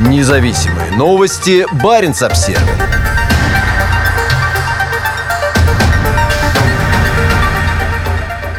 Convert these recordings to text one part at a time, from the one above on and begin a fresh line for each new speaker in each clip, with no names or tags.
Независимые новости. Барин обсерва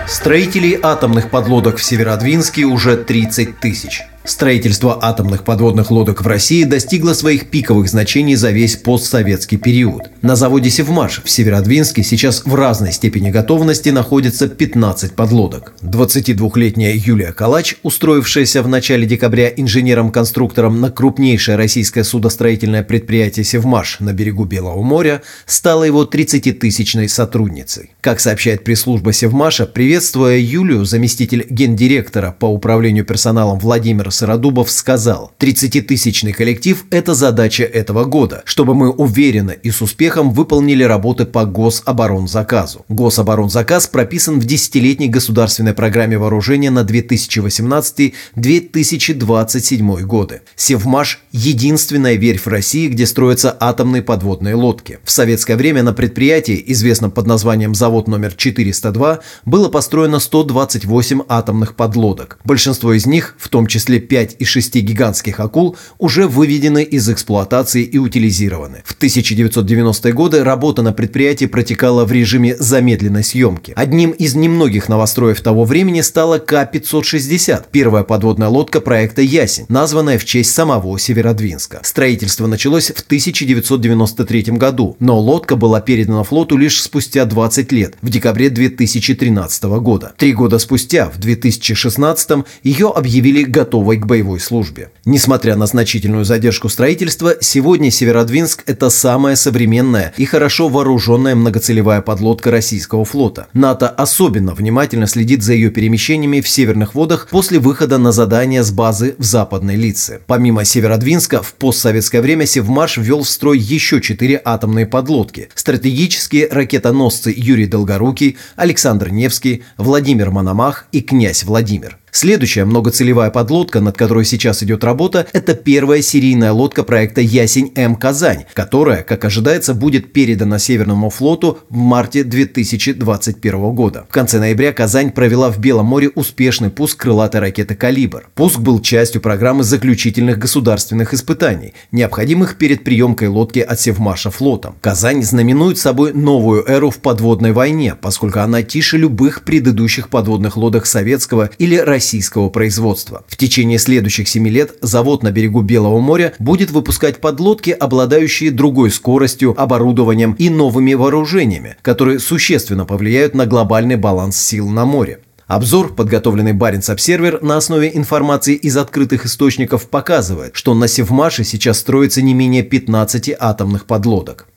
Строителей атомных подлодок в Северодвинске уже 30 тысяч. Строительство атомных подводных лодок в России достигло своих пиковых значений за весь постсоветский период. На заводе «Севмаш» в Северодвинске сейчас в разной степени готовности находится 15 подлодок. 22-летняя Юлия Калач, устроившаяся в начале декабря инженером-конструктором на крупнейшее российское судостроительное предприятие «Севмаш» на берегу Белого моря, стала его 30-тысячной сотрудницей. Как сообщает пресс-служба «Севмаша», приветствуя Юлию, заместитель гендиректора по управлению персоналом Владимир Сыродубов сказал, 30-тысячный коллектив – это задача этого года, чтобы мы уверенно и с успехом выполнили работы по гособоронзаказу. Гособоронзаказ прописан в десятилетней государственной программе вооружения на 2018-2027 годы. Севмаш – единственная верфь в России, где строятся атомные подводные лодки. В советское время на предприятии, известном под названием завод номер 402, было построено 128 атомных подлодок. Большинство из них, в том числе 5 из 6 гигантских акул уже выведены из эксплуатации и утилизированы. В 1990-е годы работа на предприятии протекала в режиме замедленной съемки. Одним из немногих новостроев того времени стала К-560, первая подводная лодка проекта «Ясень», названная в честь самого Северодвинска. Строительство началось в 1993 году, но лодка была передана флоту лишь спустя 20 лет, в декабре 2013 года. Три года спустя, в 2016 ее объявили готовой готовой к боевой службе. Несмотря на значительную задержку строительства, сегодня Северодвинск – это самая современная и хорошо вооруженная многоцелевая подлодка российского флота. НАТО особенно внимательно следит за ее перемещениями в северных водах после выхода на задание с базы в Западной Лице. Помимо Северодвинска, в постсоветское время Севмаш ввел в строй еще четыре атомные подлодки – стратегические ракетоносцы Юрий Долгорукий, Александр Невский, Владимир Мономах и князь Владимир. Следующая многоцелевая подлодка, над которой сейчас идет работа, это первая серийная лодка проекта «Ясень-М Казань», которая, как ожидается, будет передана Северному флоту в марте 2021 года. В конце ноября Казань провела в Белом море успешный пуск крылатой ракеты «Калибр». Пуск был частью программы заключительных государственных испытаний, необходимых перед приемкой лодки от Севмаша флотом. Казань знаменует собой новую эру в подводной войне, поскольку она тише любых предыдущих подводных лодок советского или российского российского производства. В течение следующих семи лет завод на берегу Белого моря будет выпускать подлодки, обладающие другой скоростью, оборудованием и новыми вооружениями, которые существенно повлияют на глобальный баланс сил на море. Обзор, подготовленный Баренц Обсервер на основе информации из открытых источников, показывает, что на Севмаше сейчас строится не менее 15 атомных подлодок.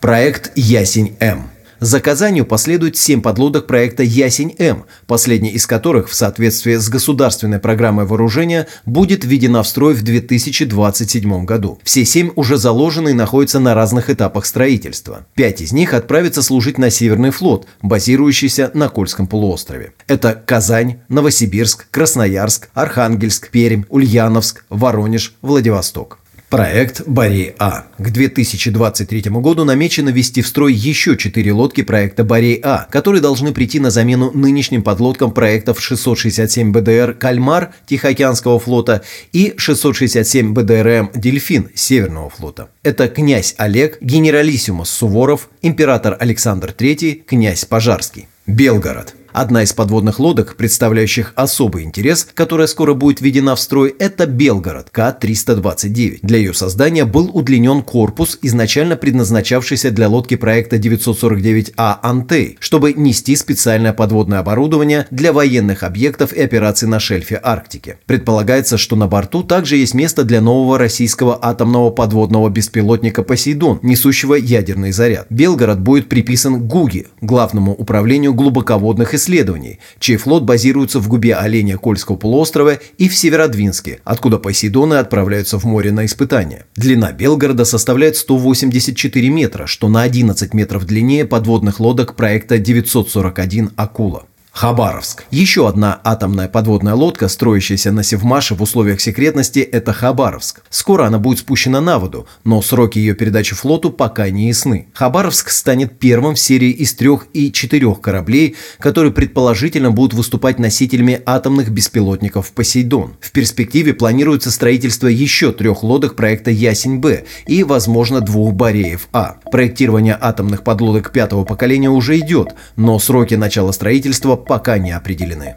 Проект «Ясень-М» За Казанью последует семь подлодок проекта «Ясень-М», последний из которых в соответствии с государственной программой вооружения будет введена в строй в 2027 году. Все семь уже заложены и находятся на разных этапах строительства. Пять из них отправятся служить на Северный флот, базирующийся на Кольском полуострове. Это Казань, Новосибирск, Красноярск, Архангельск, Пермь, Ульяновск, Воронеж, Владивосток. Проект «Борей-А». К 2023 году намечено ввести в строй еще четыре лодки проекта «Борей-А», которые должны прийти на замену нынешним подлодкам проектов 667 БДР «Кальмар» Тихоокеанского флота и 667 БДРМ «Дельфин» Северного флота. Это князь Олег, генералиссимус Суворов, император Александр III, князь Пожарский. Белгород – Одна из подводных лодок, представляющих особый интерес, которая скоро будет введена в строй, это Белгород К-329. Для ее создания был удлинен корпус, изначально предназначавшийся для лодки проекта 949А «Антей», чтобы нести специальное подводное оборудование для военных объектов и операций на шельфе Арктики. Предполагается, что на борту также есть место для нового российского атомного подводного беспилотника «Посейдон», несущего ядерный заряд. Белгород будет приписан ГУГИ, главному управлению глубоководных исследований исследований, чей флот базируется в губе оленя Кольского полуострова и в Северодвинске, откуда Посейдоны отправляются в море на испытания. Длина Белгорода составляет 184 метра, что на 11 метров длиннее подводных лодок проекта 941 «Акула». Хабаровск. Еще одна атомная подводная лодка, строящаяся на Севмаше в условиях секретности, это Хабаровск. Скоро она будет спущена на воду, но сроки ее передачи флоту пока не ясны. Хабаровск станет первым в серии из трех и четырех кораблей, которые предположительно будут выступать носителями атомных беспилотников «Посейдон». В перспективе планируется строительство еще трех лодок проекта «Ясень-Б» и, возможно, двух «Бореев-А». Проектирование атомных подлодок пятого поколения уже идет, но сроки начала строительства пока не определены.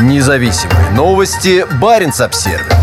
Независимые новости. Барин обсервис